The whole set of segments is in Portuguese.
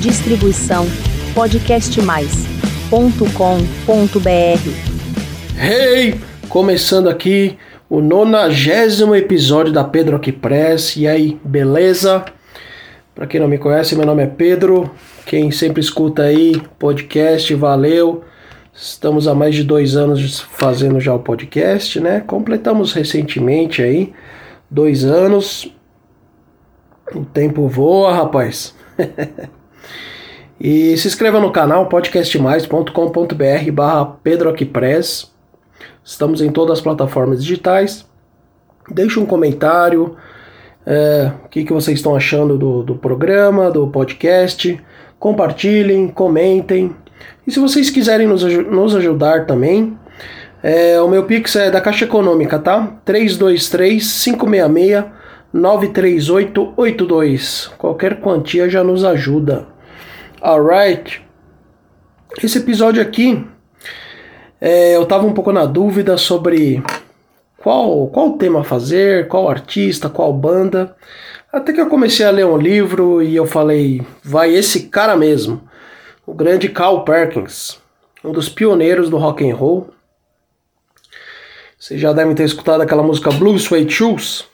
Distribuição podcastmais.com.br. Hey! Começando aqui o nonagésimo episódio da Pedro Aqui Press. E aí, beleza? Para quem não me conhece, meu nome é Pedro. Quem sempre escuta aí, podcast, valeu. Estamos há mais de dois anos fazendo já o podcast, né? Completamos recentemente aí, dois anos. O tempo voa, rapaz. e se inscreva no canal podcastmais.com.br barra Pedro Press. Estamos em todas as plataformas digitais. Deixe um comentário. É, o que, que vocês estão achando do, do programa, do podcast. Compartilhem, comentem e se vocês quiserem nos, nos ajudar também, é, o meu Pix é da Caixa Econômica, tá? 323-566-93882. Qualquer quantia já nos ajuda. Alright. Esse episódio aqui, é, eu tava um pouco na dúvida sobre qual, qual tema fazer, qual artista, qual banda. Até que eu comecei a ler um livro e eu falei, vai esse cara mesmo o grande Carl Perkins, um dos pioneiros do rock and roll. Vocês já devem ter escutado aquela música Blue Suede Shoes.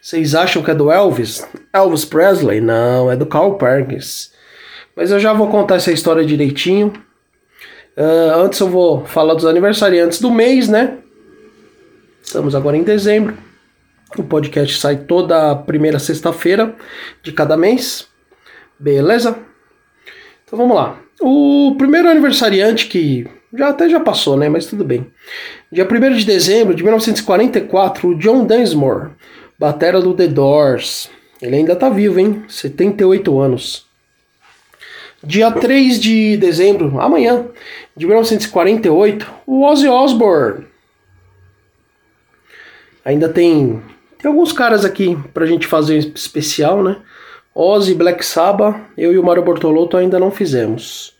Vocês acham que é do Elvis? Elvis Presley? Não, é do Carl Perkins. Mas eu já vou contar essa história direitinho. Uh, antes eu vou falar dos aniversariantes do mês, né? Estamos agora em dezembro. O podcast sai toda primeira sexta-feira de cada mês. Beleza? Então vamos lá. O primeiro aniversariante que já até já passou, né? Mas tudo bem. Dia 1 de dezembro de 1944, o John Densmore, batera do The Doors. Ele ainda tá vivo, hein? 78 anos. Dia 3 de dezembro, amanhã, de 1948, o Ozzy Osbourne. Ainda tem, tem alguns caras aqui pra gente fazer um especial, né? Ozzy, Black Sabbath, eu e o Mário Bortolotto ainda não fizemos.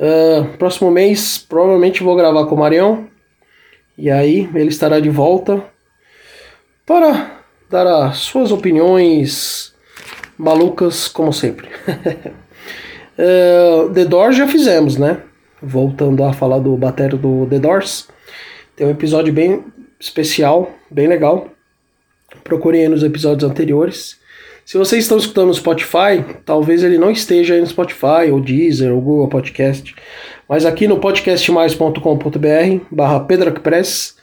Uh, próximo mês, provavelmente vou gravar com o Marião. E aí ele estará de volta para dar as suas opiniões malucas, como sempre. uh, The Doors já fizemos, né? Voltando a falar do batério do The Doors. Tem um episódio bem especial, bem legal. Procurem aí nos episódios anteriores. Se vocês estão escutando no Spotify, talvez ele não esteja aí no Spotify, ou Deezer, ou Google Podcast. Mas aqui no podcastmais.com.br barra PedroCpress,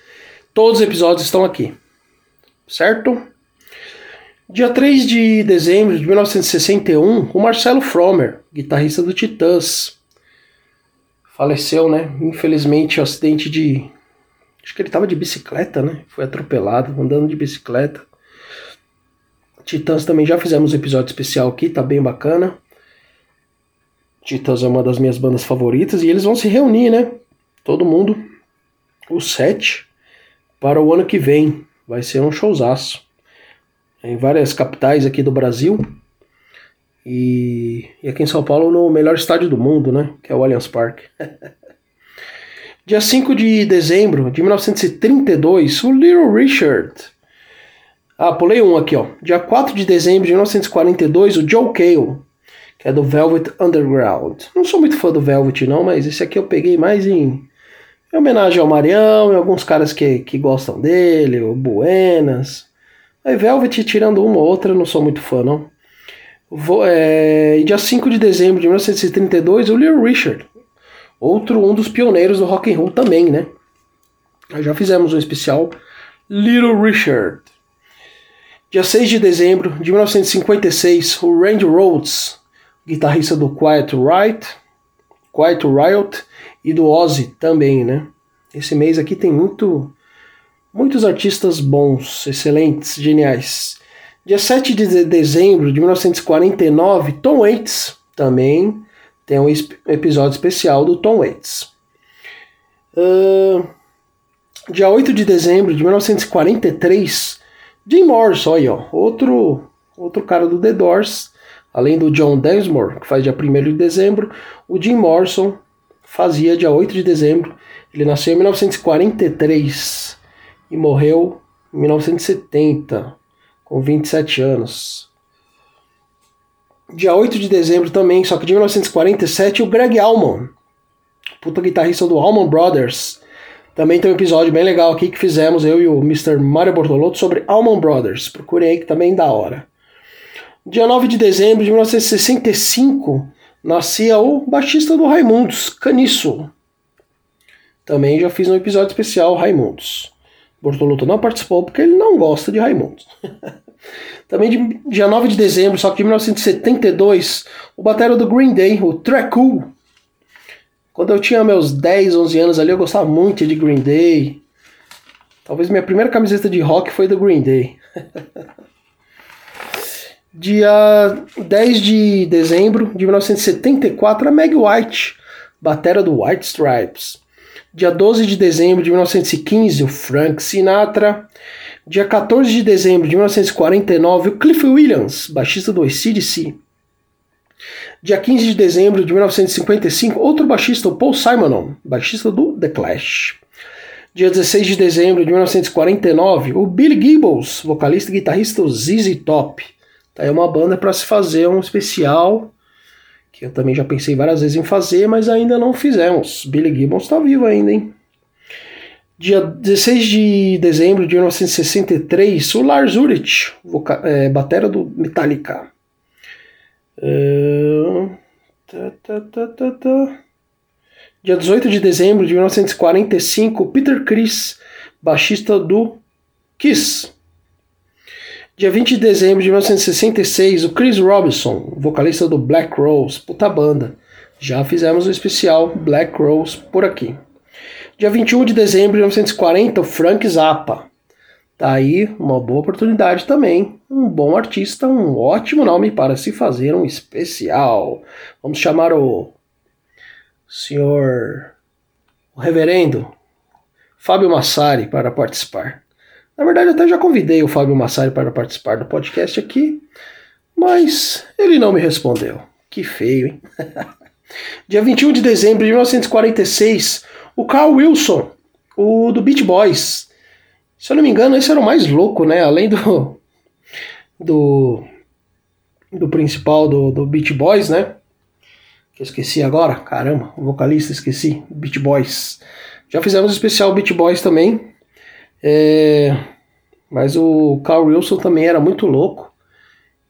todos os episódios estão aqui. Certo? Dia 3 de dezembro de 1961, o Marcelo Fromer, guitarrista do Titãs, faleceu, né? Infelizmente, um acidente de. Acho que ele estava de bicicleta, né? Foi atropelado, andando de bicicleta. Titãs também já fizemos um episódio especial aqui, tá bem bacana. Titãs é uma das minhas bandas favoritas e eles vão se reunir, né? Todo mundo, os sete, para o ano que vem. Vai ser um showzaço. Em várias capitais aqui do Brasil. E, e aqui em São Paulo no melhor estádio do mundo, né? Que é o Allianz Parque. Dia 5 de dezembro de 1932, o Little Richard ah, pulei um aqui, ó. Dia 4 de dezembro de 1942, o Joe Cale, que é do Velvet Underground. Não sou muito fã do Velvet, não, mas esse aqui eu peguei mais em, em homenagem ao Marião e alguns caras que, que gostam dele, o Buenas. Aí Velvet, tirando uma ou outra, não sou muito fã, não. Vou, é, dia 5 de dezembro de 1932, o Little Richard. Outro um dos pioneiros do rock and roll também, né? Nós já fizemos um especial Little Richard. Dia 6 de dezembro de 1956, o Randy Rhoads, guitarrista do Quiet Riot, Quiet Riot e do Ozzy também, né? Esse mês aqui tem muito muitos artistas bons, excelentes, geniais. Dia 7 de dezembro de 1949, Tom Waits também tem um episódio especial do Tom Waits. Uh, dia 8 de dezembro de 1943, Jim Morrison ó, outro, outro cara do The Doors, além do John Densmore, que faz dia 1 de dezembro, o Jim Morrison fazia dia 8 de dezembro. Ele nasceu em 1943 e morreu em 1970, com 27 anos. Dia 8 de dezembro também, só que de 1947, o Greg Allman, puta guitarrista do Allman Brothers. Também tem um episódio bem legal aqui que fizemos, eu e o Mr. Mario Bortolotto, sobre Allman Brothers. Procurem aí que também é da hora. Dia 9 de dezembro de 1965, nascia o baixista do Raimundos, Caniço. Também já fiz um episódio especial Raimundos. Bortolotto não participou porque ele não gosta de Raimundos. Também de, dia 9 de dezembro, só que de 1972, o batera do Green Day, o Trecu. Quando eu tinha meus 10, 11 anos ali, eu gostava muito de Green Day. Talvez minha primeira camiseta de rock foi do Green Day. dia 10 de dezembro de 1974, a Meg White, batera do White Stripes. Dia 12 de dezembro de 1915, o Frank Sinatra. Dia 14 de dezembro de 1949, o Cliff Williams, baixista do ACDC. Dia 15 de dezembro de 1955, outro baixista, o Paul Simonon, baixista do The Clash. Dia 16 de dezembro de 1949, o Billy Gibbons, vocalista e guitarrista do ZZ Top. Tá aí uma banda para se fazer um especial que eu também já pensei várias vezes em fazer, mas ainda não fizemos. Billy Gibbons está vivo ainda, hein? Dia 16 de dezembro de 1963, o Lars Ulrich, é, batera do Metallica. Uh, tá, tá, tá, Dia 18 de dezembro de 1945, Peter Criss, baixista do Kiss. Dia 20 de dezembro de 1966, o Chris Robinson, vocalista do Black Rose, puta banda. Já fizemos o um especial Black Rose por aqui. Dia 21 de dezembro de 1940, o Frank Zappa. Tá aí uma boa oportunidade também. Um bom artista, um ótimo nome para se fazer um especial. Vamos chamar o senhor o reverendo Fábio Massari para participar. Na verdade, até já convidei o Fábio Massari para participar do podcast aqui, mas ele não me respondeu. Que feio, hein? Dia 21 de dezembro de 1946, o Carl Wilson, o do Beach Boys. Se eu não me engano, esse era o mais louco, né? Além do. do. do principal do, do Beach Boys, né? Que eu esqueci agora, caramba, o vocalista esqueci, Beach Boys. Já fizemos especial Beach Boys também. É, mas o Carl Wilson também era muito louco.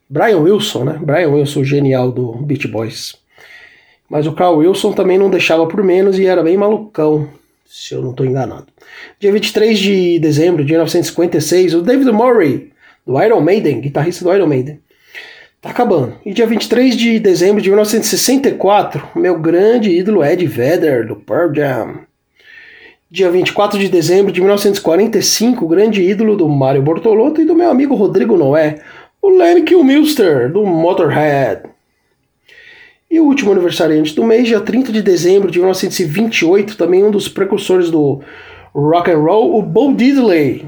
Brian Wilson, né? Brian Wilson, genial do Beach Boys. Mas o Carl Wilson também não deixava por menos e era bem malucão, se eu não estou enganado. Dia 23 de dezembro de 1956, o David Murray, do Iron Maiden, guitarrista do Iron Maiden, tá acabando. E dia 23 de dezembro de 1964, meu grande ídolo Ed Vedder, do Pearl Jam. Dia 24 de dezembro de 1945, o grande ídolo do Mario Bortolotto e do meu amigo Rodrigo Noé, o Lemmy Kilmister, do Motorhead. E o último aniversariante do mês, dia 30 de dezembro de 1928, também um dos precursores do rock and roll, o Bo Diddley.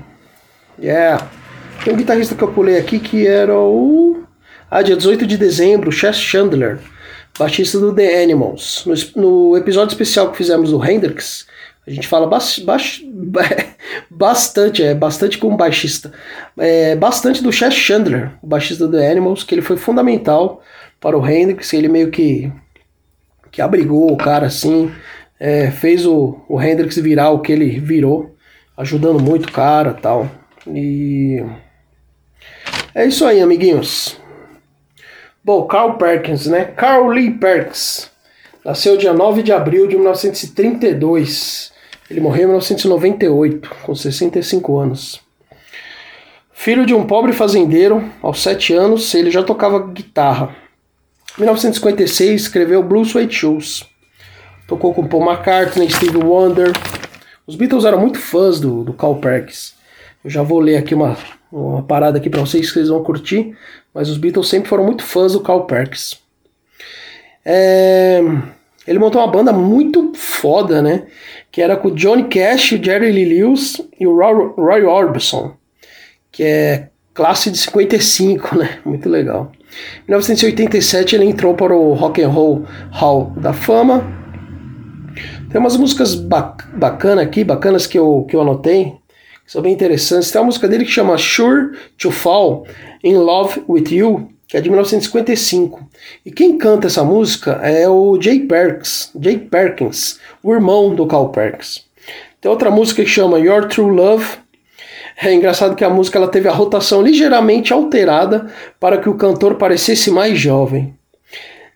Yeah. Tem um guitarrista que eu pulei aqui que era o. Ah, dia 18 de dezembro, Chess Chandler, baixista do The Animals. No, no episódio especial que fizemos do Hendrix, a gente fala ba bastante, é bastante como baixista, é, bastante do Chess Chandler, o baixista do Animals, que ele foi fundamental para o Hendrix, ele meio que, que abrigou o cara assim, é, fez o, o Hendrix virar o que ele virou, ajudando muito o cara tal. E é isso aí, amiguinhos. Bom, Carl Perkins, né? Carl Lee Perkins. Nasceu dia 9 de abril de 1932. Ele morreu em 1998, com 65 anos. Filho de um pobre fazendeiro, aos 7 anos ele já tocava guitarra. 1956 escreveu Blue Suede Shoes. Tocou com Paul McCartney, Steve Wonder. Os Beatles eram muito fãs do, do Carl Perkins. Eu já vou ler aqui uma, uma parada aqui para vocês que vocês vão curtir. Mas os Beatles sempre foram muito fãs do Carl Perkins. É, ele montou uma banda muito foda, né? Que era com o Johnny Cash, o Jerry Lee Lewis e o Roy, Roy Orbison. Que é classe de 55, né? Muito legal. Em 1987 ele entrou para o Rock and Roll Hall da Fama. Tem umas músicas bacanas aqui, bacanas que eu, que eu anotei, que são bem interessantes. Tem uma música dele que chama Sure to Fall in Love with You, que é de 1955. E quem canta essa música é o Jay Perkins, Jay Perkins, o irmão do Carl Perkins. Tem outra música que chama Your True Love. É engraçado que a música ela teve a rotação ligeiramente alterada para que o cantor parecesse mais jovem.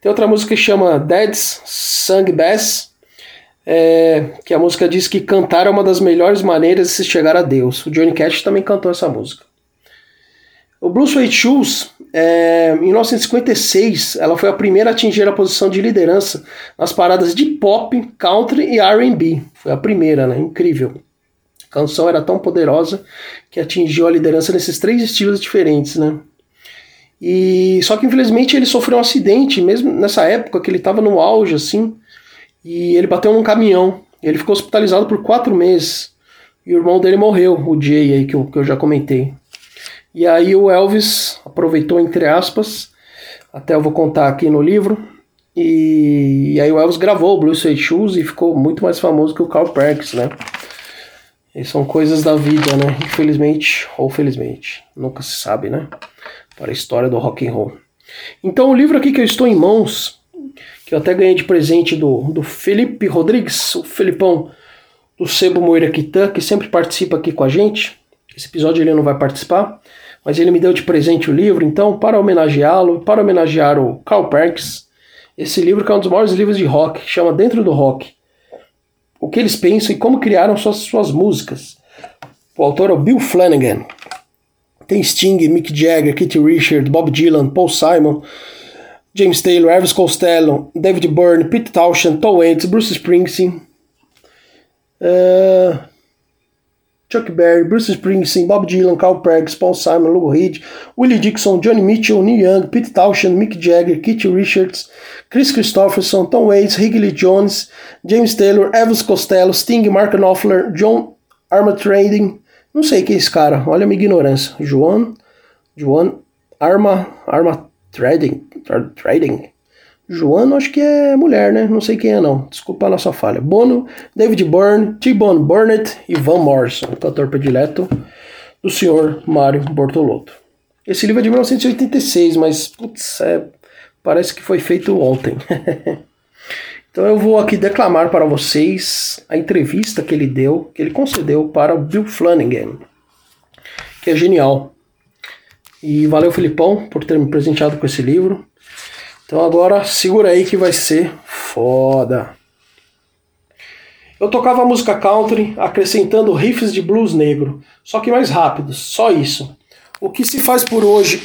Tem outra música que chama Dead's Sung Bass, é, que a música diz que cantar é uma das melhores maneiras de se chegar a Deus. O Johnny Cash também cantou essa música. O Blue Suede Shoes, é, em 1956, ela foi a primeira a atingir a posição de liderança nas paradas de pop, country e R&B. Foi a primeira, né? Incrível. A canção era tão poderosa que atingiu a liderança nesses três estilos diferentes, né? E só que infelizmente ele sofreu um acidente, mesmo nessa época que ele estava no auge, assim, e ele bateu num caminhão. Ele ficou hospitalizado por quatro meses. E o irmão dele morreu, o Jay aí, que eu, que eu já comentei. E aí o Elvis aproveitou, entre aspas, até eu vou contar aqui no livro, e, e aí o Elvis gravou o Blue Suede Shoes e ficou muito mais famoso que o Carl Perkins, né? E são coisas da vida, né? Infelizmente ou felizmente, nunca se sabe, né? Para a história do rock and roll. Então o livro aqui que eu estou em mãos que eu até ganhei de presente do, do Felipe Rodrigues, o Felipão do Sebo Moira Quitã, que sempre participa aqui com a gente. Esse episódio ele não vai participar, mas ele me deu de presente o livro, então, para homenageá-lo, para homenagear o Carl Perkins, esse livro que é um dos maiores livros de rock, chama Dentro do Rock. O que eles pensam e como criaram suas, suas músicas. O autor é o Bill Flanagan. Tem Sting, Mick Jagger, Keith Richards, Bob Dylan, Paul Simon, James Taylor, Elvis Costello, David Byrne, Pete Townshend, Tom Waits, Bruce Springsteen, uh, Chuck Berry, Bruce Springsteen, Bob Dylan, Carl Perkins, Paul Simon, Lou Reed, Willie Dixon, Johnny Mitchell, Neil Young, Pete Townshend, Mick Jagger, Keith Richards, Chris Christopherson, Tom Waits, Higley Jones, James Taylor, Elvis Costello, Sting, Mark Knopfler, John Armatrading, não sei quem é esse cara, olha a minha ignorância, Joan, Joan Arma, Arma Trading, Trading. Joano acho que é mulher, né? Não sei quem é não. Desculpa a nossa falha. Bono, David Byrne, T-Bone Burnett e Van Morrison, cantor predileto do senhor Mário Bortolotto. Esse livro é de 1986, mas putz, é, parece que foi feito ontem. então eu vou aqui declamar para vocês a entrevista que ele deu, que ele concedeu para o Bill Flanagan, que é genial. E valeu, Filipão, por ter me presenteado com esse livro. Então agora segura aí que vai ser foda. Eu tocava música country, acrescentando riffs de blues negro, só que mais rápidos, só isso. O que se faz por hoje,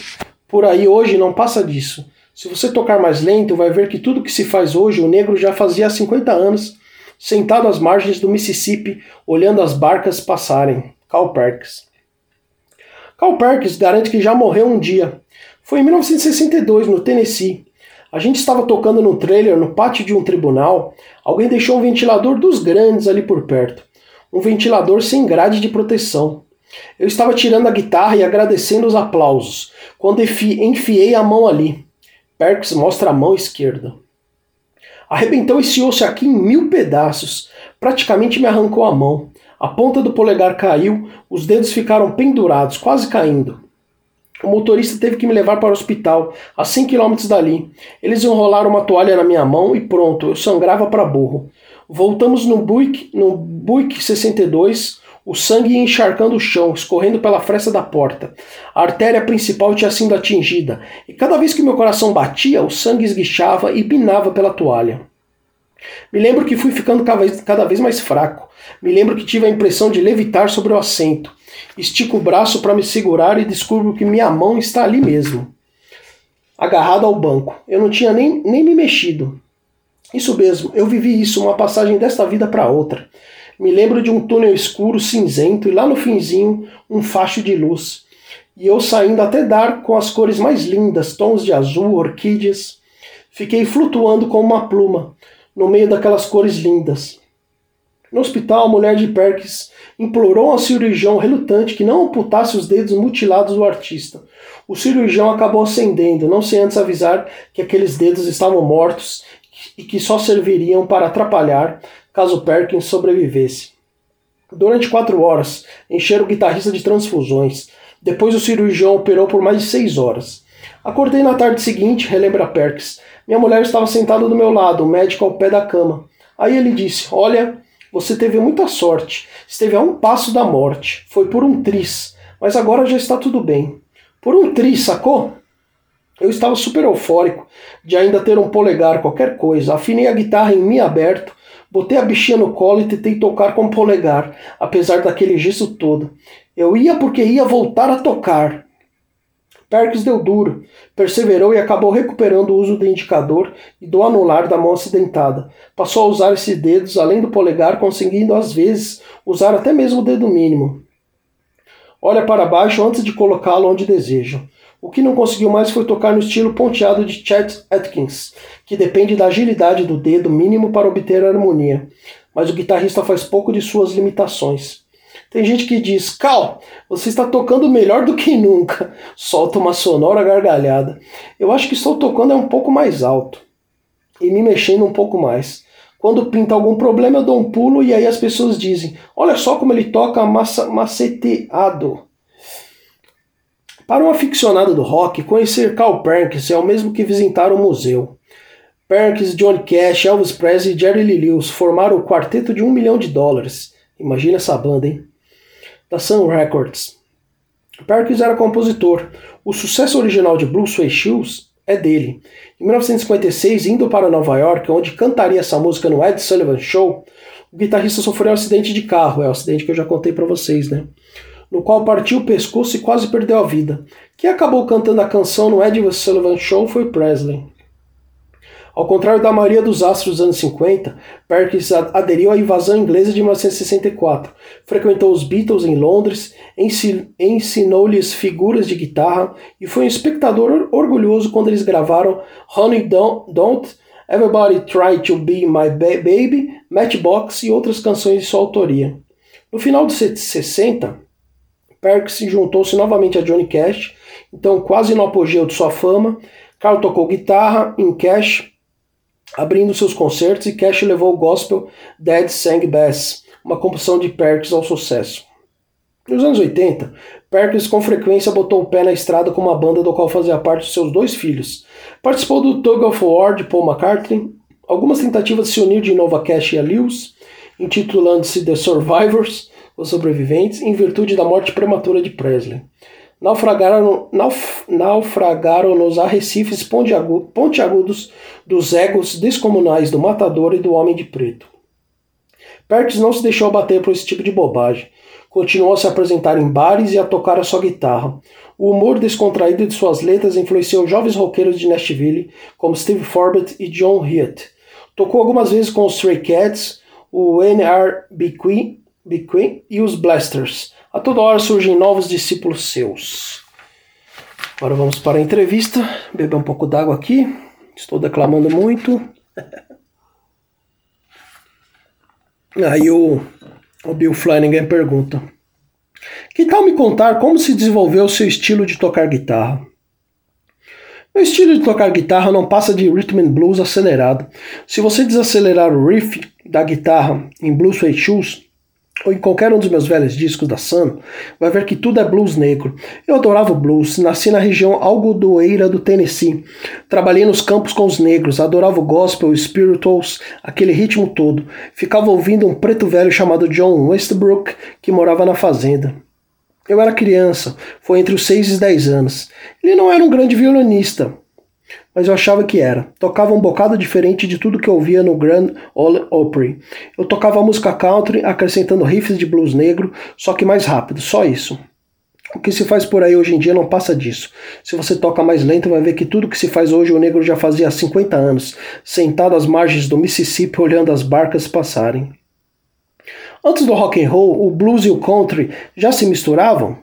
por aí hoje, não passa disso. Se você tocar mais lento, vai ver que tudo que se faz hoje o negro já fazia há 50 anos, sentado às margens do Mississippi, olhando as barcas passarem. Cal Perkins. Carl Perkins garante que já morreu um dia. Foi em 1962, no Tennessee. A gente estava tocando no trailer no pátio de um tribunal. Alguém deixou um ventilador dos grandes ali por perto. Um ventilador sem grade de proteção. Eu estava tirando a guitarra e agradecendo os aplausos, quando enfiei a mão ali. Perkins mostra a mão esquerda. Arrebentou esse osso aqui em mil pedaços. Praticamente me arrancou a mão. A ponta do polegar caiu, os dedos ficaram pendurados, quase caindo. O motorista teve que me levar para o hospital, a 100 quilômetros dali. Eles enrolaram uma toalha na minha mão e pronto, eu sangrava para burro. Voltamos no Buick, no Buick 62, o sangue encharcando o chão, escorrendo pela fresta da porta. A artéria principal tinha sido atingida, e cada vez que meu coração batia, o sangue esguichava e binava pela toalha. Me lembro que fui ficando cada vez mais fraco. Me lembro que tive a impressão de levitar sobre o assento. Estico o braço para me segurar e descubro que minha mão está ali mesmo, agarrado ao banco. Eu não tinha nem, nem me mexido. Isso mesmo, eu vivi isso, uma passagem desta vida para outra. Me lembro de um túnel escuro, cinzento, e lá no finzinho, um facho de luz. E eu saindo até dar com as cores mais lindas, tons de azul, orquídeas. Fiquei flutuando como uma pluma, no meio daquelas cores lindas. No hospital, a mulher de Perkins implorou ao cirurgião relutante que não amputasse os dedos mutilados do artista. O cirurgião acabou acendendo, não sem antes avisar que aqueles dedos estavam mortos e que só serviriam para atrapalhar caso Perkins sobrevivesse. Durante quatro horas, encheram o guitarrista de transfusões. Depois o cirurgião operou por mais de seis horas. Acordei na tarde seguinte, relembra Perks. Minha mulher estava sentada do meu lado, o médico ao pé da cama. Aí ele disse: Olha, você teve muita sorte. Esteve a um passo da morte. Foi por um tris. Mas agora já está tudo bem. Por um tris, sacou? Eu estava super eufórico de ainda ter um polegar, qualquer coisa. Afinei a guitarra em mi aberto, botei a bichinha no colo e tentei tocar com o polegar, apesar daquele gesto todo. Eu ia porque ia voltar a tocar. Perkins deu duro, perseverou e acabou recuperando o uso do indicador e do anular da mão acidentada. Passou a usar esses dedos além do polegar, conseguindo às vezes usar até mesmo o dedo mínimo. Olha para baixo antes de colocá-lo onde deseja. O que não conseguiu mais foi tocar no estilo ponteado de Chet Atkins, que depende da agilidade do dedo mínimo para obter a harmonia. Mas o guitarrista faz pouco de suas limitações. Tem gente que diz: Cal, você está tocando melhor do que nunca. Solta uma sonora gargalhada. Eu acho que estou tocando é um pouco mais alto e me mexendo um pouco mais. Quando pinta algum problema, eu dou um pulo e aí as pessoas dizem: Olha só como ele toca massa, maceteado. Para um aficionado do rock, conhecer Carl Perkins é o mesmo que visitar um museu. Perkins, Johnny Cash, Elvis Presley e Jerry Lee Lewis formaram o quarteto de um milhão de dólares. Imagina essa banda, hein? Da Sun Records. Perkins era compositor. O sucesso original de Blue Suede Shoes é dele. Em 1956, indo para Nova York, onde cantaria essa música no Ed Sullivan Show, o guitarrista sofreu um acidente de carro, é o acidente que eu já contei para vocês, né? No qual partiu o pescoço e quase perdeu a vida. Quem acabou cantando a canção no Ed Sullivan Show foi Presley. Ao contrário da maioria dos astros dos anos 50, Perkins aderiu à invasão inglesa de 1964, frequentou os Beatles em Londres, ensinou-lhes figuras de guitarra e foi um espectador orgulhoso quando eles gravaram Honey Don't, Don't Everybody Try to Be My Baby, Matchbox e outras canções de sua autoria. No final dos 60, Perkins juntou-se novamente a Johnny Cash, então quase no apogeu de sua fama. Carl tocou guitarra em Cash abrindo seus concertos e Cash levou o gospel Dead Sang Bass, uma composição de Perkins ao sucesso. Nos anos 80, Perkins com frequência botou o pé na estrada com uma banda do qual fazia parte seus dois filhos. Participou do Tug of War de Paul McCartney, algumas tentativas de se unir de novo a Cash e a Lewis, intitulando-se The Survivors, os sobreviventes, em virtude da morte prematura de Presley naufragaram, nauf, naufragaram nos arrecifes pontiagudos dos egos descomunais do matador e do homem de preto. Perkins não se deixou abater por esse tipo de bobagem. Continuou a se apresentar em bares e a tocar a sua guitarra. O humor descontraído de suas letras influenciou jovens roqueiros de Nashville, como Steve Forbett e John Heath. Tocou algumas vezes com os Stray Cats, o N.R.B. Queen e os Blasters, a toda hora surgem novos discípulos seus. Agora vamos para a entrevista. Beber um pouco d'água aqui. Estou declamando muito. Aí o, o Bill Flanagan pergunta: Que tal me contar como se desenvolveu o seu estilo de tocar guitarra? Meu estilo de tocar guitarra não passa de rhythm and blues acelerado. Se você desacelerar o riff da guitarra em Blue Suede Shoes, ou em qualquer um dos meus velhos discos da Sun, vai ver que tudo é blues negro. Eu adorava o blues, nasci na região algodoeira do Tennessee. Trabalhei nos campos com os negros, adorava o gospel, spirituals, aquele ritmo todo. Ficava ouvindo um preto velho chamado John Westbrook, que morava na fazenda. Eu era criança, foi entre os 6 e 10 anos. Ele não era um grande violonista, mas eu achava que era. Tocava um bocado diferente de tudo que eu ouvia no Grand Ole Opry. Eu tocava música country, acrescentando riffs de blues negro, só que mais rápido, só isso. O que se faz por aí hoje em dia não passa disso. Se você toca mais lento, vai ver que tudo que se faz hoje o negro já fazia há 50 anos, sentado às margens do Mississippi olhando as barcas passarem. Antes do rock and roll, o blues e o country já se misturavam?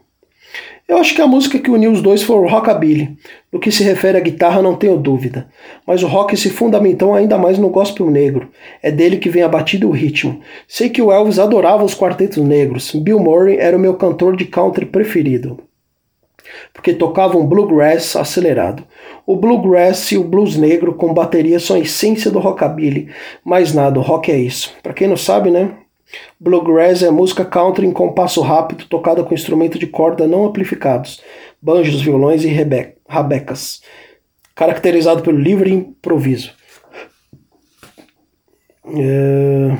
Eu acho que a música que uniu os dois foi o rockabilly. No que se refere à guitarra, não tenho dúvida. Mas o rock se fundamentou ainda mais no gospel negro. É dele que vem a batida e o ritmo. Sei que o Elvis adorava os quartetos negros. Bill Murray era o meu cantor de country preferido. Porque tocava um bluegrass acelerado. O bluegrass e o blues negro com bateria são a essência do rockabilly. Mais nada, o rock é isso. Para quem não sabe, né? Bluegrass é música country em compasso rápido, tocada com instrumento de corda não amplificados, banjos, violões e rabecas, caracterizado pelo livre improviso. É...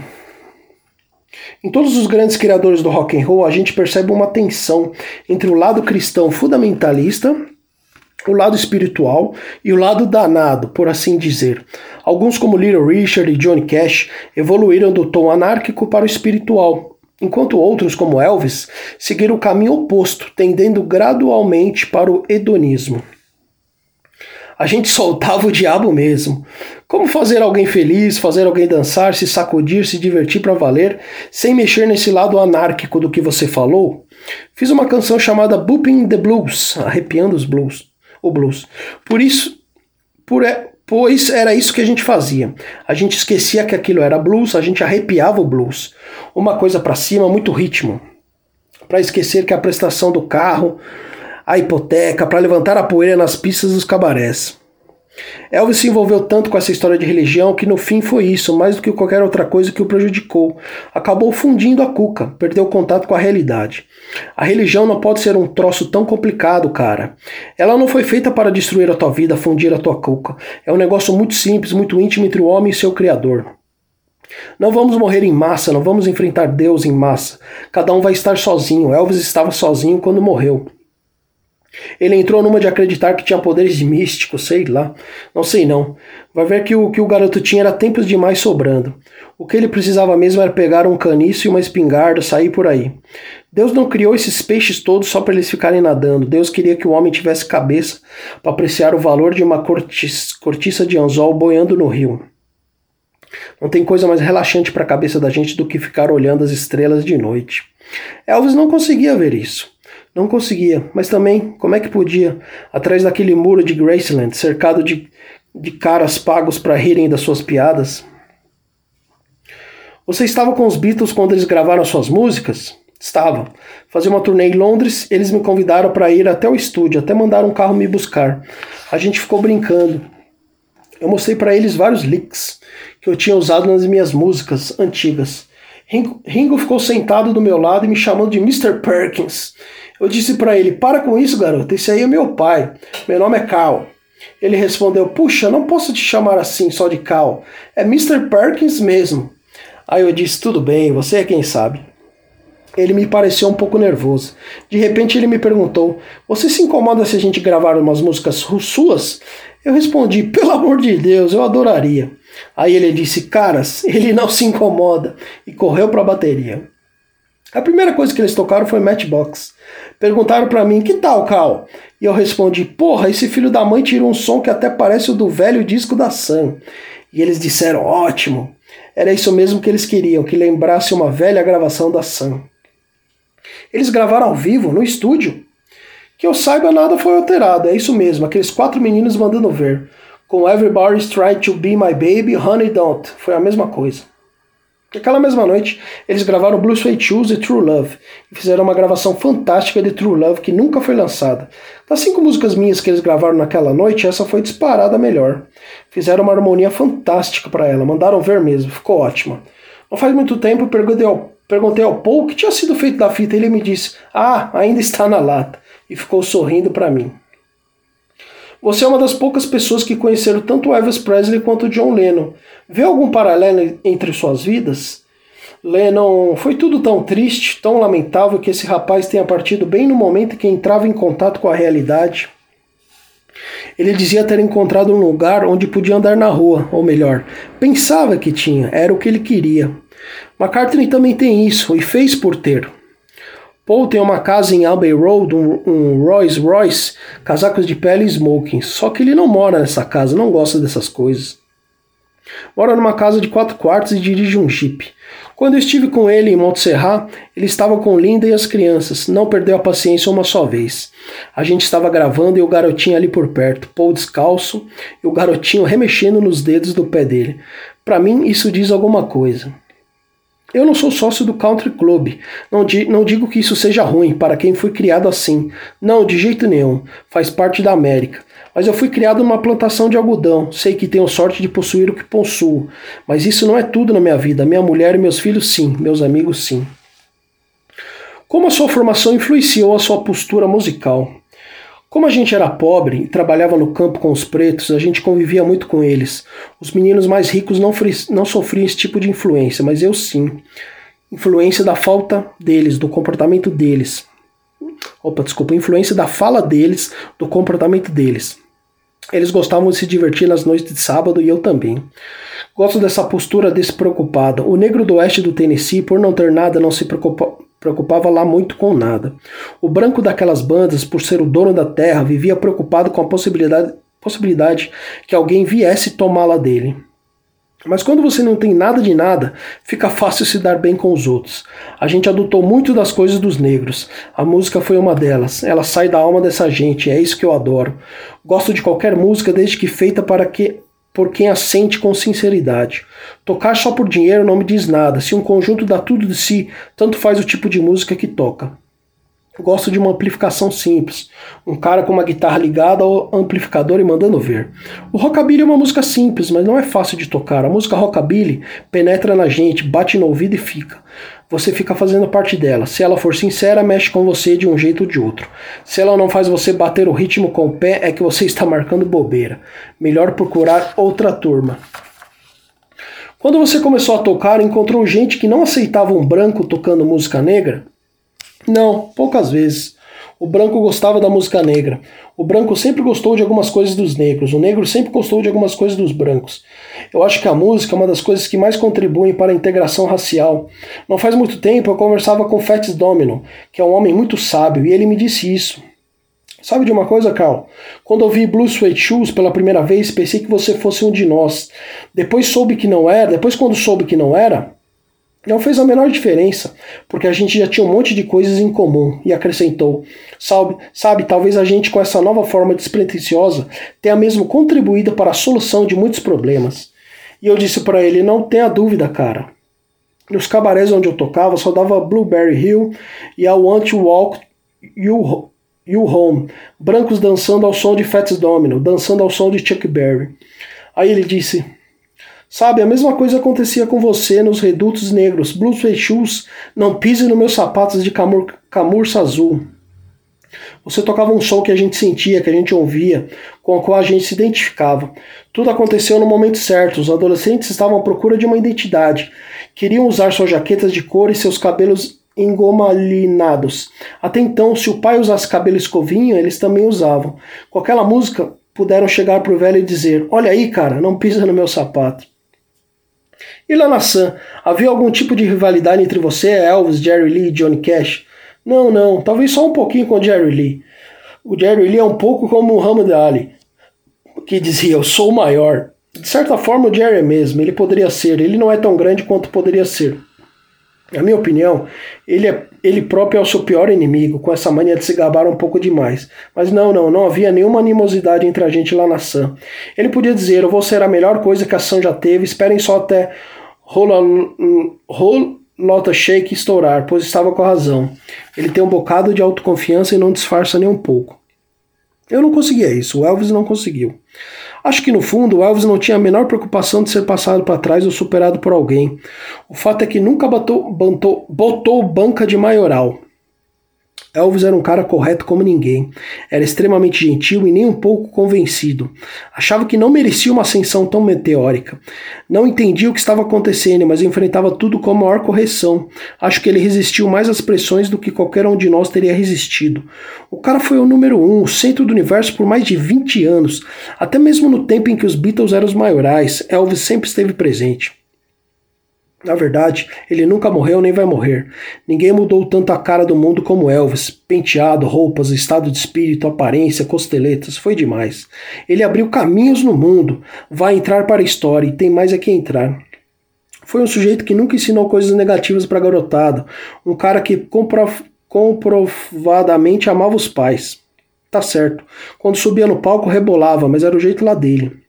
Em todos os grandes criadores do rock and roll, a gente percebe uma tensão entre o lado cristão fundamentalista, o lado espiritual e o lado danado, por assim dizer. Alguns, como Little Richard e Johnny Cash, evoluíram do tom anárquico para o espiritual, enquanto outros, como Elvis, seguiram o caminho oposto, tendendo gradualmente para o hedonismo a gente soltava o diabo mesmo. Como fazer alguém feliz, fazer alguém dançar, se sacudir, se divertir para valer, sem mexer nesse lado anárquico do que você falou? Fiz uma canção chamada Booping the Blues, arrepiando os blues, o blues. Por isso, por, é, pois era isso que a gente fazia. A gente esquecia que aquilo era blues, a gente arrepiava o blues. Uma coisa para cima, muito ritmo. Para esquecer que a prestação do carro, a hipoteca, para levantar a poeira nas pistas dos cabarés. Elvis se envolveu tanto com essa história de religião que no fim foi isso, mais do que qualquer outra coisa que o prejudicou. Acabou fundindo a cuca, perdeu contato com a realidade. A religião não pode ser um troço tão complicado, cara. Ela não foi feita para destruir a tua vida, fundir a tua cuca. É um negócio muito simples, muito íntimo entre o homem e seu Criador. Não vamos morrer em massa, não vamos enfrentar Deus em massa. Cada um vai estar sozinho. Elvis estava sozinho quando morreu. Ele entrou numa de acreditar que tinha poderes místicos, sei lá. Não sei não. Vai ver que o que o garoto tinha era tempos demais sobrando. O que ele precisava mesmo era pegar um caniço e uma espingarda, sair por aí. Deus não criou esses peixes todos só para eles ficarem nadando. Deus queria que o homem tivesse cabeça para apreciar o valor de uma cortiça, cortiça de anzol boiando no rio. Não tem coisa mais relaxante para a cabeça da gente do que ficar olhando as estrelas de noite. Elvis não conseguia ver isso. Não conseguia, mas também, como é que podia, atrás daquele muro de Graceland, cercado de, de caras pagos para rirem das suas piadas? Você estava com os Beatles quando eles gravaram suas músicas? Estava. Fazia uma turnê em Londres, eles me convidaram para ir até o estúdio, até mandaram um carro me buscar. A gente ficou brincando. Eu mostrei para eles vários licks que eu tinha usado nas minhas músicas antigas. Ringo, Ringo ficou sentado do meu lado e me chamando de Mr. Perkins. Eu disse para ele: Para com isso, garoto, esse aí é meu pai. Meu nome é Cal. Ele respondeu: Puxa, não posso te chamar assim só de Cal. É Mr. Perkins mesmo. Aí eu disse: Tudo bem, você é quem sabe. Ele me pareceu um pouco nervoso. De repente ele me perguntou: Você se incomoda se a gente gravar umas músicas suas? Eu respondi: Pelo amor de Deus, eu adoraria. Aí ele disse: Caras, ele não se incomoda e correu para a bateria. A primeira coisa que eles tocaram foi Matchbox. Perguntaram para mim, que tal, Cal? E eu respondi, porra, esse filho da mãe tirou um som que até parece o do velho disco da Sam. E eles disseram, ótimo. Era isso mesmo que eles queriam, que lembrasse uma velha gravação da Sam. Eles gravaram ao vivo, no estúdio. Que eu saiba, nada foi alterado, é isso mesmo, aqueles quatro meninos mandando ver. Com Everybody's Trying to Be My Baby, Honey Don't. Foi a mesma coisa. Aquela mesma noite, eles gravaram Blue Suede Shoes e True Love, e fizeram uma gravação fantástica de True Love que nunca foi lançada. Das cinco músicas minhas que eles gravaram naquela noite, essa foi disparada melhor. Fizeram uma harmonia fantástica para ela, mandaram ver mesmo, ficou ótima. Não faz muito tempo, perguntei ao, perguntei ao Paul o que tinha sido feito da fita, e ele me disse: Ah, ainda está na lata, e ficou sorrindo para mim. Você é uma das poucas pessoas que conheceram tanto Elvis Presley quanto John Lennon. Vê algum paralelo entre suas vidas? Lennon, foi tudo tão triste, tão lamentável que esse rapaz tenha partido bem no momento em que entrava em contato com a realidade. Ele dizia ter encontrado um lugar onde podia andar na rua, ou melhor, pensava que tinha, era o que ele queria. McCartney também tem isso, e fez por ter. Paul tem uma casa em Abbey Road, um, um Rolls Royce, casacos de pele e smoking. Só que ele não mora nessa casa, não gosta dessas coisas. Mora numa casa de quatro quartos e dirige um Jeep. Quando eu estive com ele em Montserrat, ele estava com Linda e as crianças. Não perdeu a paciência uma só vez. A gente estava gravando e o garotinho ali por perto, Paul descalço e o garotinho remexendo nos dedos do pé dele. Para mim, isso diz alguma coisa. Eu não sou sócio do Country Club. Não, di não digo que isso seja ruim para quem foi criado assim. Não, de jeito nenhum. Faz parte da América. Mas eu fui criado numa plantação de algodão. Sei que tenho sorte de possuir o que possuo. Mas isso não é tudo na minha vida. Minha mulher e meus filhos, sim. Meus amigos, sim. Como a sua formação influenciou a sua postura musical? Como a gente era pobre e trabalhava no campo com os pretos, a gente convivia muito com eles. Os meninos mais ricos não, não sofriam esse tipo de influência, mas eu sim. Influência da falta deles, do comportamento deles. Opa, desculpa, influência da fala deles, do comportamento deles. Eles gostavam de se divertir nas noites de sábado e eu também. Gosto dessa postura despreocupada. O negro do oeste do Tennessee, por não ter nada, não se preocupa, preocupava lá muito com nada. O branco daquelas bandas, por ser o dono da terra, vivia preocupado com a possibilidade, possibilidade que alguém viesse tomá-la dele. Mas quando você não tem nada de nada, fica fácil se dar bem com os outros. A gente adotou muito das coisas dos negros. A música foi uma delas. Ela sai da alma dessa gente, é isso que eu adoro. Gosto de qualquer música desde que feita para que por quem a sente com sinceridade. Tocar só por dinheiro não me diz nada. Se um conjunto dá tudo de si, tanto faz o tipo de música que toca. Gosto de uma amplificação simples. Um cara com uma guitarra ligada ao amplificador e mandando ver. O rockabilly é uma música simples, mas não é fácil de tocar. A música rockabilly penetra na gente, bate no ouvido e fica. Você fica fazendo parte dela. Se ela for sincera, mexe com você de um jeito ou de outro. Se ela não faz você bater o ritmo com o pé, é que você está marcando bobeira. Melhor procurar outra turma. Quando você começou a tocar, encontrou gente que não aceitava um branco tocando música negra? Não, poucas vezes. O branco gostava da música negra. O branco sempre gostou de algumas coisas dos negros. O negro sempre gostou de algumas coisas dos brancos. Eu acho que a música é uma das coisas que mais contribuem para a integração racial. Não faz muito tempo eu conversava com Fats Domino, que é um homem muito sábio, e ele me disse isso. Sabe de uma coisa, Carl? Quando ouvi Blue Suede Shoes pela primeira vez, pensei que você fosse um de nós. Depois soube que não era, depois quando soube que não era, não fez a menor diferença, porque a gente já tinha um monte de coisas em comum, e acrescentou: sabe, sabe, talvez a gente com essa nova forma despretensiosa tenha mesmo contribuído para a solução de muitos problemas. E eu disse para ele: não tenha dúvida, cara. Nos cabarés onde eu tocava só dava Blueberry Hill e I Want to Walk You, you Home, brancos dançando ao som de Fats Domino, dançando ao som de Chuck Berry. Aí ele disse: Sabe, a mesma coisa acontecia com você nos redutos negros. Blue Suede Shoes, não pise nos meus sapatos de camur, camurça azul. Você tocava um som que a gente sentia, que a gente ouvia, com o qual a gente se identificava. Tudo aconteceu no momento certo. Os adolescentes estavam à procura de uma identidade. Queriam usar suas jaquetas de cor e seus cabelos engomalinados. Até então, se o pai usasse cabelo escovinho, eles também usavam. Com aquela música, puderam chegar para o velho e dizer: Olha aí, cara, não pisa no meu sapato. E lá na Sam, havia algum tipo de rivalidade entre você, Elvis, Jerry Lee e Johnny Cash? Não, não, talvez só um pouquinho com Jerry Lee. O Jerry Lee é um pouco como o Muhammad Ali, que dizia: Eu sou o maior. De certa forma, o Jerry é mesmo, ele poderia ser, ele não é tão grande quanto poderia ser. Na minha opinião, ele, é, ele próprio é o seu pior inimigo, com essa mania de se gabar um pouco demais. Mas não, não, não havia nenhuma animosidade entre a gente lá na Sam. Ele podia dizer: Eu vou ser a melhor coisa que a Sam já teve, esperem só até Rolota Shake estourar, pois estava com razão. Ele tem um bocado de autoconfiança e não disfarça nem um pouco. Eu não conseguia isso, o Elvis não conseguiu. Acho que no fundo o Elvis não tinha a menor preocupação de ser passado para trás ou superado por alguém. O fato é que nunca botou, botou, botou banca de maioral. Elvis era um cara correto como ninguém. Era extremamente gentil e nem um pouco convencido. Achava que não merecia uma ascensão tão meteórica. Não entendia o que estava acontecendo, mas enfrentava tudo com a maior correção. Acho que ele resistiu mais às pressões do que qualquer um de nós teria resistido. O cara foi o número um, o centro do universo por mais de 20 anos. Até mesmo no tempo em que os Beatles eram os maiorais, Elvis sempre esteve presente. Na verdade, ele nunca morreu nem vai morrer. Ninguém mudou tanto a cara do mundo como Elvis. Penteado, roupas, estado de espírito, aparência, costeletas, foi demais. Ele abriu caminhos no mundo, vai entrar para a história e tem mais é que entrar. Foi um sujeito que nunca ensinou coisas negativas para a garotada, um cara que comprov comprovadamente amava os pais. Tá certo. Quando subia no palco rebolava, mas era o jeito lá dele.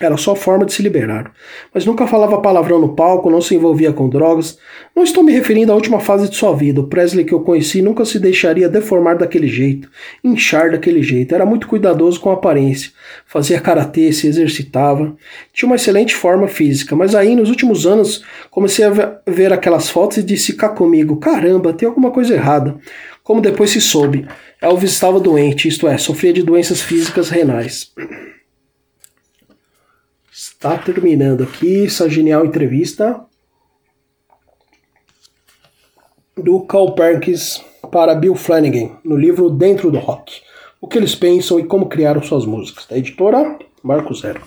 Era só forma de se liberar. Mas nunca falava palavrão no palco, não se envolvia com drogas. Não estou me referindo à última fase de sua vida. O Presley que eu conheci nunca se deixaria deformar daquele jeito, inchar daquele jeito. Era muito cuidadoso com a aparência. Fazia karatê, se exercitava. Tinha uma excelente forma física. Mas aí, nos últimos anos, comecei a ver aquelas fotos e disse cá comigo: caramba, tem alguma coisa errada. Como depois se soube, Elvis estava doente, isto é, sofria de doenças físicas renais. Está terminando aqui essa genial entrevista do Carl Perkins para Bill Flanagan no livro Dentro do Rock. O que eles pensam e como criaram suas músicas. Da editora Marco Zero.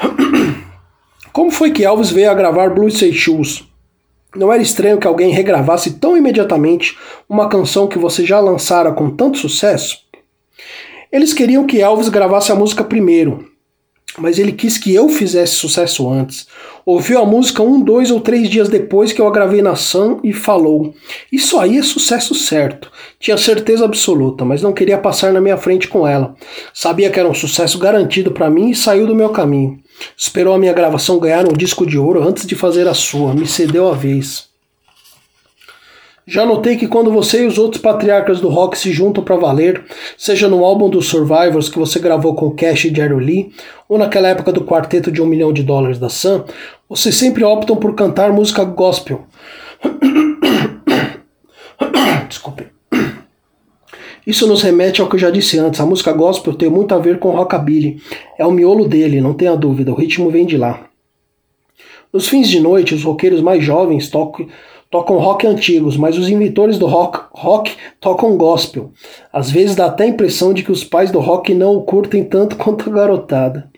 Como foi que Elvis veio a gravar Blue Say Shoes? Não era estranho que alguém regravasse tão imediatamente uma canção que você já lançara com tanto sucesso? Eles queriam que Elvis gravasse a música primeiro, mas ele quis que eu fizesse sucesso antes. Ouviu a música um, dois ou três dias depois que eu a gravei na Sun e falou: Isso aí é sucesso certo. Tinha certeza absoluta, mas não queria passar na minha frente com ela. Sabia que era um sucesso garantido para mim e saiu do meu caminho. Esperou a minha gravação ganhar um disco de ouro antes de fazer a sua, me cedeu a vez. Já notei que quando você e os outros patriarcas do rock se juntam para valer, seja no álbum dos Survivors que você gravou com Cash e Jerry Lee, ou naquela época do quarteto de um milhão de dólares da Sun, vocês sempre optam por cantar música gospel. Desculpe. Isso nos remete ao que eu já disse antes. A música gospel tem muito a ver com rockabilly. É o miolo dele, não tenha dúvida. O ritmo vem de lá. Nos fins de noite, os roqueiros mais jovens tocam tocam rock antigos, mas os inventores do rock, rock tocam gospel. Às vezes dá até a impressão de que os pais do rock não o curtem tanto quanto a garotada.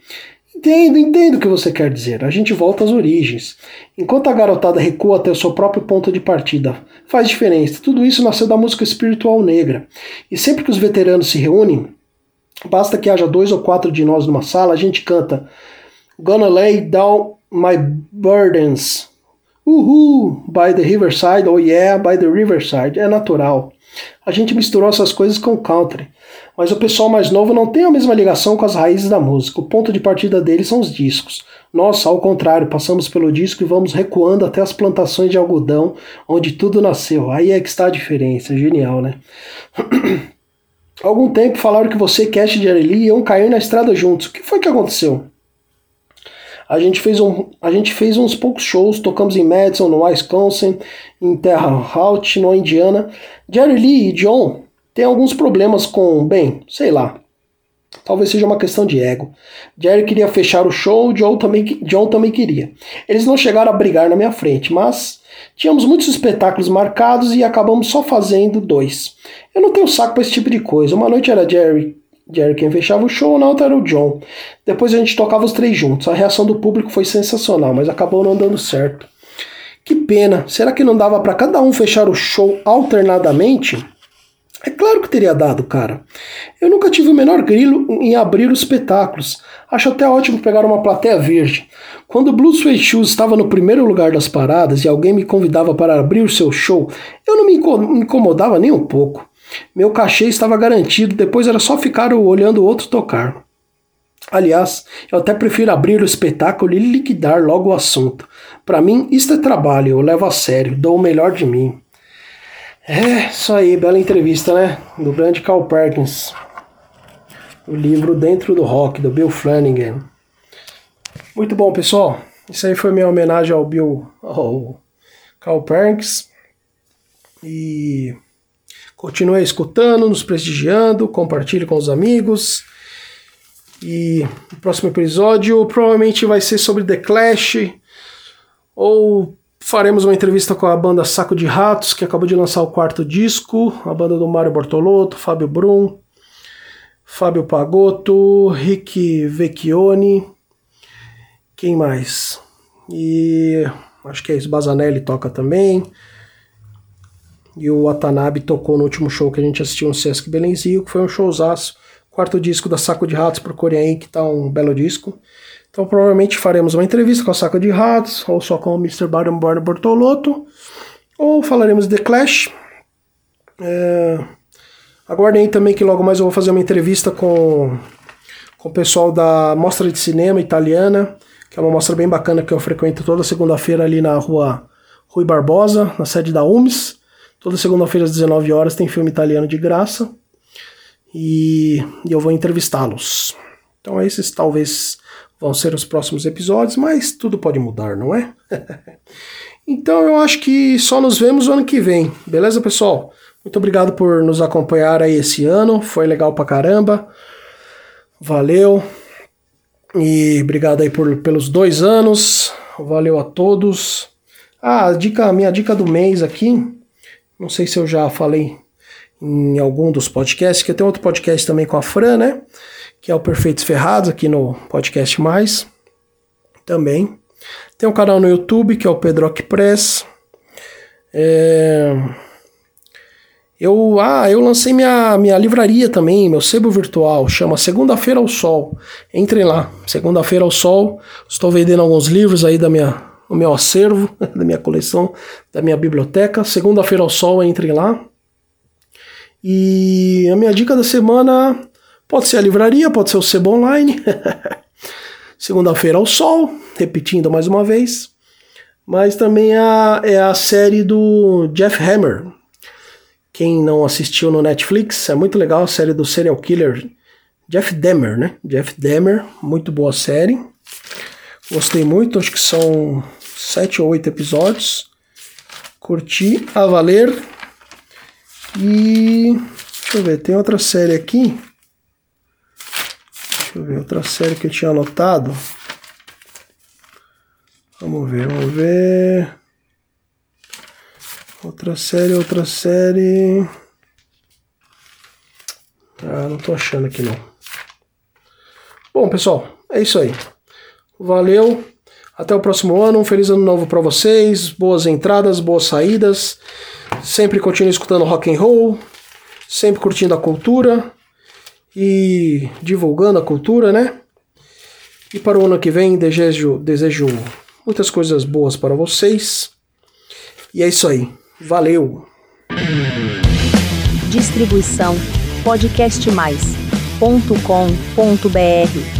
Entendo, entendo o que você quer dizer. A gente volta às origens. Enquanto a garotada recua até o seu próprio ponto de partida, faz diferença. Tudo isso nasceu da música espiritual negra. E sempre que os veteranos se reúnem, basta que haja dois ou quatro de nós numa sala, a gente canta Gonna lay down my burdens Uhul, by the Riverside, oh yeah, by the Riverside, é natural. A gente misturou essas coisas com country, mas o pessoal mais novo não tem a mesma ligação com as raízes da música. O ponto de partida deles são os discos. Nós, ao contrário, passamos pelo disco e vamos recuando até as plantações de algodão, onde tudo nasceu. Aí é que está a diferença, genial, né? algum tempo falaram que você Cash e Jerry Lee iam cair na estrada juntos. O que foi que aconteceu? A gente fez, um, a gente fez uns poucos shows, tocamos em Madison, no Wisconsin, em Terra Haute, no Indiana. Jerry Lee e John têm alguns problemas com, bem, sei lá. Talvez seja uma questão de ego. Jerry queria fechar o show, John também, John também queria. Eles não chegaram a brigar na minha frente, mas tínhamos muitos espetáculos marcados e acabamos só fazendo dois. Eu não tenho saco para esse tipo de coisa. Uma noite era Jerry Jerry quem fechava o show, na outra era o John. Depois a gente tocava os três juntos. A reação do público foi sensacional, mas acabou não dando certo. Que pena. Será que não dava para cada um fechar o show alternadamente? É claro que teria dado, cara. Eu nunca tive o menor grilo em abrir os espetáculos. Acho até ótimo pegar uma plateia verde. Quando Blue Suede Shoes estava no primeiro lugar das paradas e alguém me convidava para abrir o seu show, eu não me incomodava nem um pouco. Meu cachê estava garantido, depois era só ficar olhando o outro tocar. Aliás, eu até prefiro abrir o espetáculo e liquidar logo o assunto. Para mim, isto é trabalho, eu levo a sério, dou o melhor de mim. É, isso aí, bela entrevista, né? Do grande Carl Perkins. O livro Dentro do Rock, do Bill Flanagan. Muito bom, pessoal. Isso aí foi minha homenagem ao Bill, ao Carl Perkins. E Continue escutando, nos prestigiando, compartilhe com os amigos. E o próximo episódio provavelmente vai ser sobre The Clash. Ou faremos uma entrevista com a banda Saco de Ratos, que acabou de lançar o quarto disco. A banda do Mário Bortolotto, Fábio Brum, Fábio Pagotto, Rick Vecchione. Quem mais? E acho que a Sbazanelli toca também. E o Watanabe tocou no último show que a gente assistiu no Sesc Belenzinho, que foi um showzaço. Quarto disco da Saco de Ratos, procure aí, que tá um belo disco. Então provavelmente faremos uma entrevista com a Saco de Ratos, ou só com o Mr. Baron Born Bortolotto, ou falaremos de The Clash. É... Aguardem aí também que logo mais eu vou fazer uma entrevista com, com o pessoal da Mostra de Cinema Italiana, que é uma mostra bem bacana que eu frequento toda segunda-feira ali na rua Rui Barbosa, na sede da UMS. Toda segunda-feira às 19 horas tem filme italiano de graça e, e eu vou entrevistá-los. Então esses talvez vão ser os próximos episódios, mas tudo pode mudar, não é? então eu acho que só nos vemos ano que vem, beleza, pessoal? Muito obrigado por nos acompanhar aí esse ano, foi legal pra caramba. Valeu. E obrigado aí por, pelos dois anos. Valeu a todos. Ah, a dica, minha dica do mês aqui. Não sei se eu já falei em algum dos podcasts, que tem outro podcast também com a Fran, né? Que é o Perfeitos Ferrados, aqui no Podcast Mais. Também. Tem um canal no YouTube, que é o Pedroc Press. É... Eu, ah, eu lancei minha, minha livraria também, meu sebo virtual, chama Segunda-feira ao Sol. Entrem lá, Segunda-feira ao Sol. Estou vendendo alguns livros aí da minha, do meu acervo, da minha coleção, da minha biblioteca. Segunda-feira ao Sol, entrem lá. E a minha dica da semana pode ser a livraria, pode ser o sebo online. Segunda-feira ao Sol, repetindo mais uma vez. Mas também a, é a série do Jeff Hammer, quem não assistiu no Netflix, é muito legal a série do serial killer Jeff Dahmer, né? Jeff Dahmer, muito boa série. Gostei muito, acho que são sete ou oito episódios. Curti a valer. E deixa eu ver, tem outra série aqui. Deixa eu ver, outra série que eu tinha anotado. Vamos ver, vamos ver. Outra série, outra série. Ah, não tô achando aqui não. Bom, pessoal, é isso aí. Valeu. Até o próximo ano. Um feliz ano novo para vocês. Boas entradas, boas saídas. Sempre continue escutando rock and roll, sempre curtindo a cultura e divulgando a cultura, né? E para o ano que vem, desejo, desejo muitas coisas boas para vocês. E é isso aí. Valeu! Distribuição podcastmais.com.br